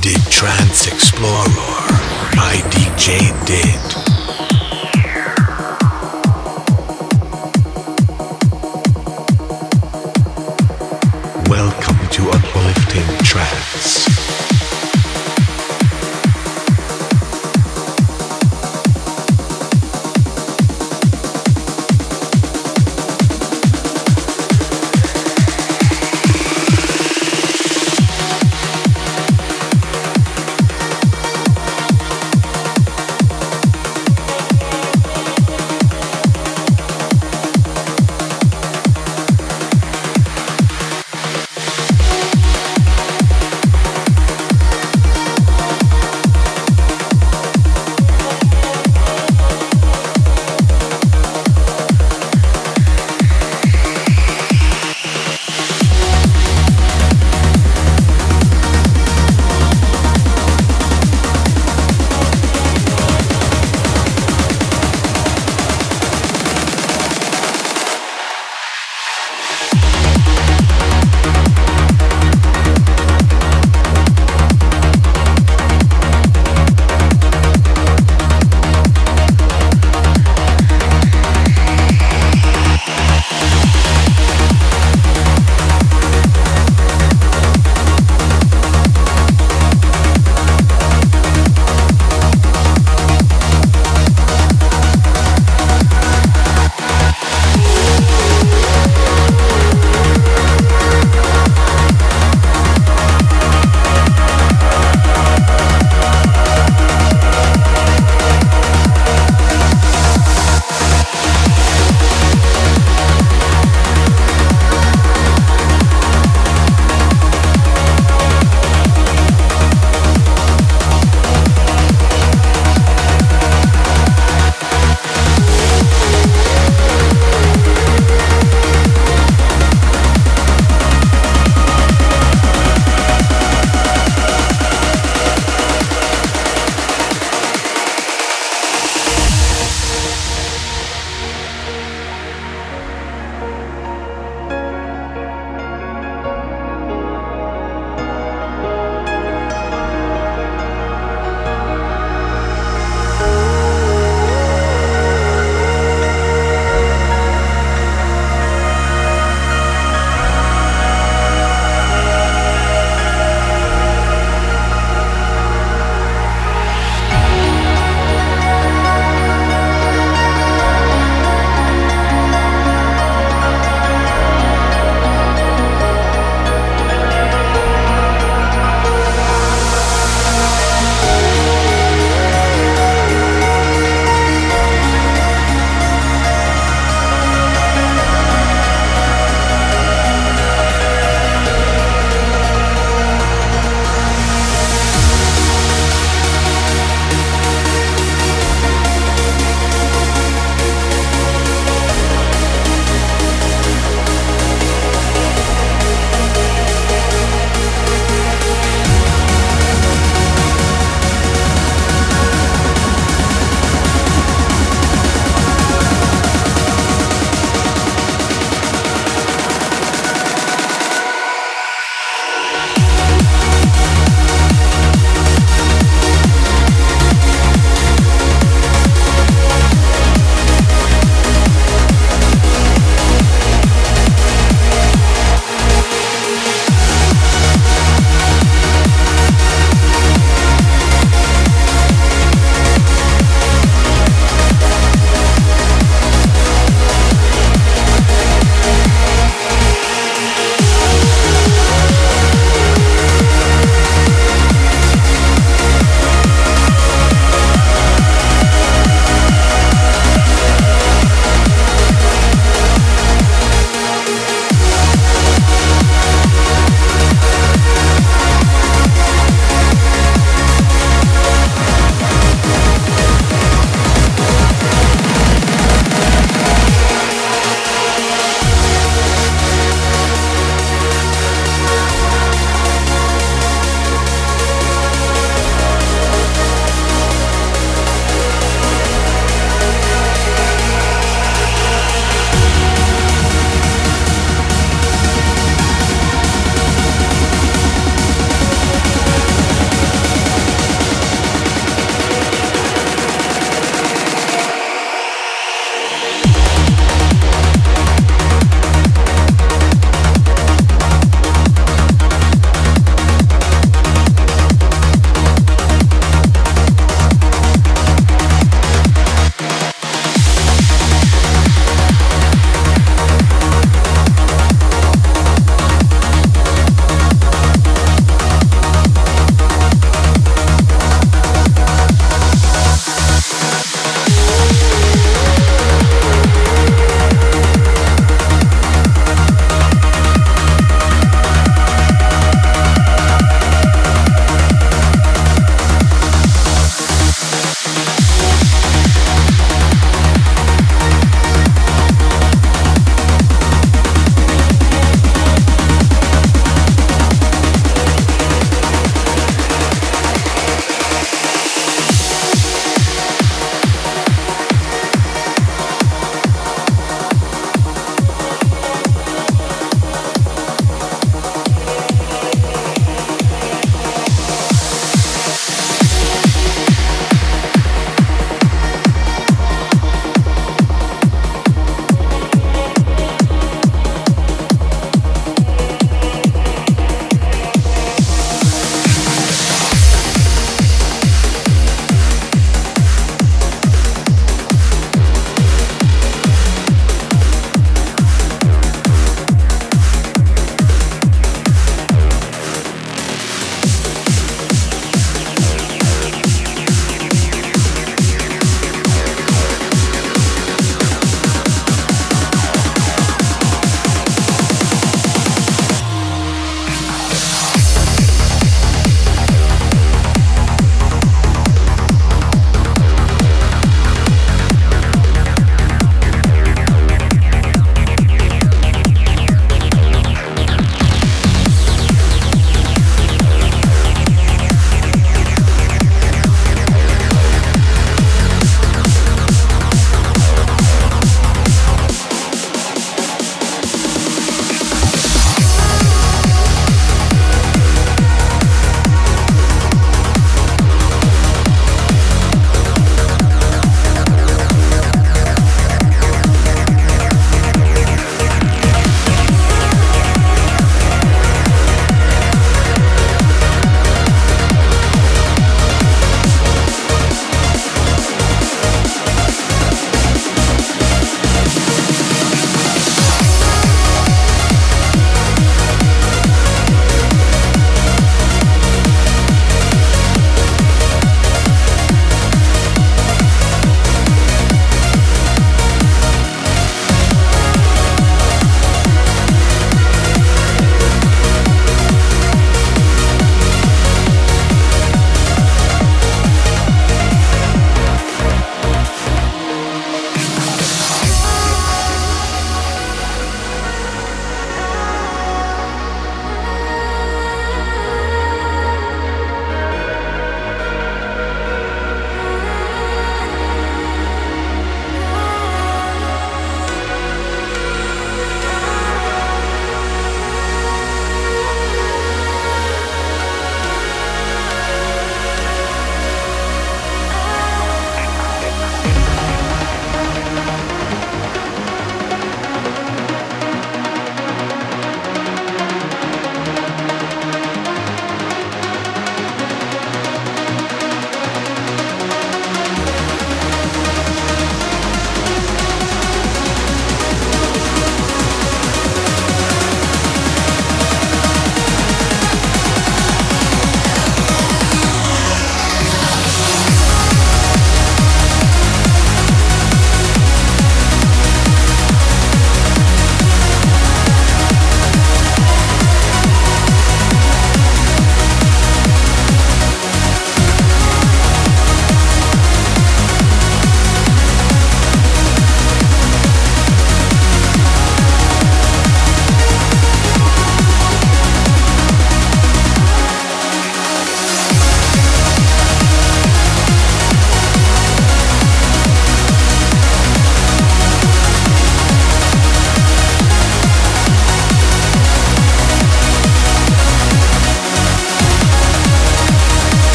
Did Trance Explorer by DJ Did.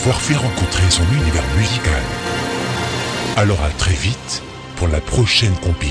Heureux de vous avoir fait rencontrer son univers musical. Alors à très vite pour la prochaine compile.